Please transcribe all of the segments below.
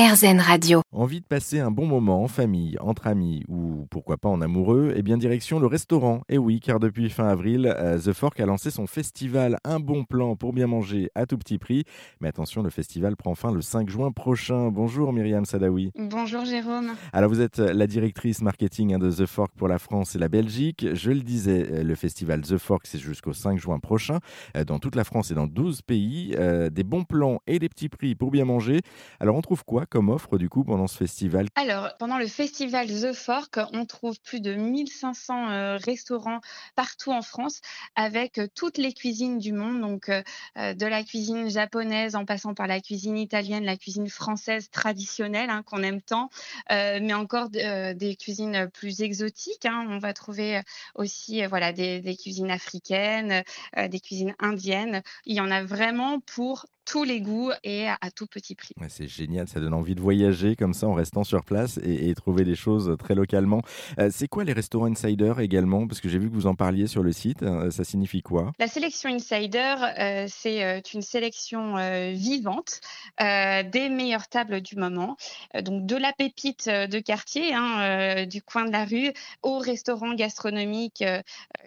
RZN Radio. Envie de passer un bon moment en famille, entre amis ou pourquoi pas en amoureux? Eh bien direction le restaurant. Et oui, car depuis fin avril, euh, The Fork a lancé son festival Un bon plan pour bien manger à tout petit prix. Mais attention, le festival prend fin le 5 juin prochain. Bonjour Myriam Sadawi. Bonjour Jérôme. Alors vous êtes la directrice marketing hein, de The Fork pour la France et la Belgique. Je le disais, euh, le festival The Fork c'est jusqu'au 5 juin prochain euh, dans toute la France et dans 12 pays. Des bons plans et des petits prix pour bien manger. Alors on trouve quoi comme offre du coup pendant ce festival Alors, pendant le festival The Fork, on trouve plus de 1500 euh, restaurants partout en France avec euh, toutes les cuisines du monde, donc euh, de la cuisine japonaise en passant par la cuisine italienne, la cuisine française traditionnelle hein, qu'on aime tant, mais encore des cuisines plus exotiques. Hein. On va trouver aussi voilà, des, des cuisines africaines, des cuisines indiennes. Il y en a vraiment pour tous les goûts et à, tout petit prix. c'est génial, ça donne envie de voyager comme ça en restant sur place et, trouver des choses très localement. Euh, c'est quoi les restaurants Insider également? Parce que j'ai vu que vous en parliez sur le site. Euh, ça signifie quoi? La sélection Insider, euh, c'est une sélection vivante des meilleures tables du moment. donc de la pépite de quartier, hein, du coin de la rue, au restaurant gastronomique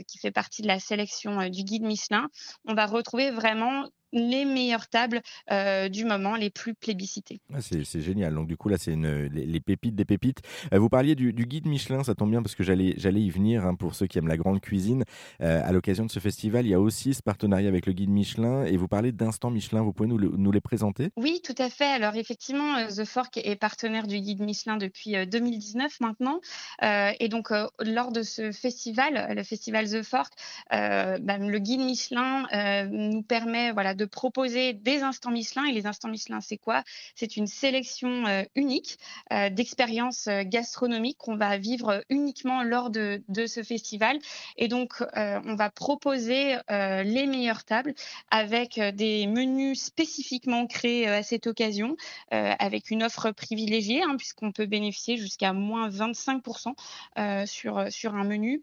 qui fait partie de la sélection du guide Michelin. On va retrouver vraiment les meilleures tables euh, du moment, les plus plébiscitées. Ah, c'est génial. Donc du coup là, c'est les, les, pépites des pépites. Euh, vous parliez du, guide Michelin, ça tombe bien parce que j'allais y venir hein, pour ceux qui aiment la grande cuisine. Euh, à l'occasion de ce festival, il y a aussi ce partenariat avec le guide Michelin et vous parlez d'instant Michelin. Vous pouvez nous, nous, les présenter? Oui, tout à fait. Alors effectivement, The Fork est partenaire du guide Michelin depuis 2019 maintenant. et donc lors de ce festival, le festival The Fork, bah, le guide Michelin nous permet voilà, de de proposer des instants Michelin. Et les instants Michelin, c'est quoi? C'est une sélection euh, unique euh, d'expériences euh, gastronomiques qu'on va vivre uniquement lors de, ce festival. Et donc, on va proposer les meilleures tables avec des menus spécifiquement créés à cette occasion, avec une offre privilégiée, hein, puisqu'on peut bénéficier jusqu'à moins 25% sur, sur un menu,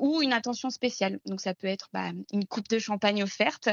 ou une attention spéciale. Donc, ça peut être bah, une coupe de champagne offerte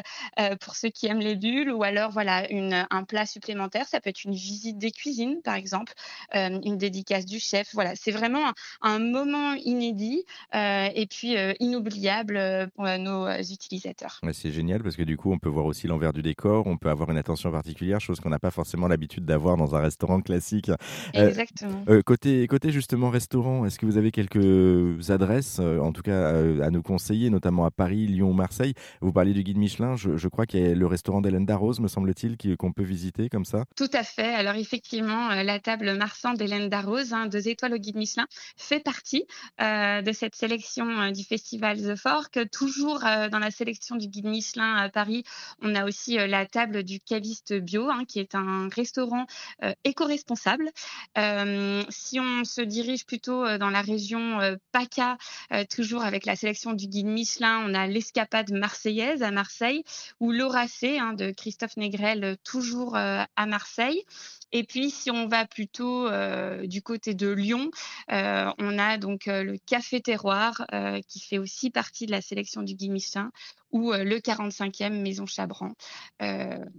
pour ceux qui qui aiment les bulles ou alors voilà une, un plat supplémentaire. Ça peut être une visite des cuisines, par exemple, euh, une dédicace du chef. Voilà, c'est vraiment un, moment inédit euh, et puis euh, inoubliable pour nos utilisateurs. c'est génial parce que du coup, on peut voir aussi l'envers du décor, on peut avoir une attention particulière, chose qu'on n'a pas forcément l'habitude d'avoir dans un restaurant classique. Exactement. côté, côté justement restaurant, est-ce que vous avez quelques adresses, en tout cas à nous conseiller, notamment à Paris, Lyon, Marseille? Vous parliez du guide Michelin, je, je crois qu'il y a le restaurant d'Hélène Darroze, me semble-t-il, qu'on peut visiter comme ça? Tout à fait. Alors effectivement, euh, la table marchande d'Hélène Darroze, hein, deux étoiles au guide Michelin, fait partie euh, de cette sélection euh, du festival The Fork. Toujours dans la sélection du guide Michelin à Paris, on a aussi la table du caviste bio, hein, qui est un restaurant éco-responsable. si on se dirige plutôt dans la région PACA, toujours avec la sélection du guide Michelin, on a l'escapade marseillaise à Marseille, où Laura Hein, de Christophe Négrel, euh, toujours euh, à Marseille. Et puis, si on va plutôt euh, du côté de Lyon, on a donc le Café Terroir qui fait aussi partie de la sélection du Guy Michelin ou le 45e Maison Chabran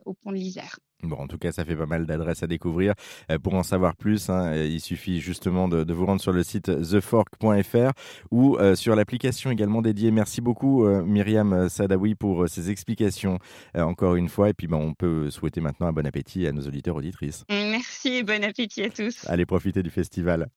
au pont de l'Isère. Bon, en tout cas, ça fait pas mal d'adresses à découvrir. pour en savoir plus, hein, il suffit justement de, vous rendre sur le site thefork.fr ou sur l'application également dédiée. Merci beaucoup, Myriam Sadawi, pour ces explications encore une fois. Et puis, ben, on peut souhaiter maintenant un bon appétit à nos auditeurs auditrices. Merci et bon appétit à tous. Allez profiter du festival.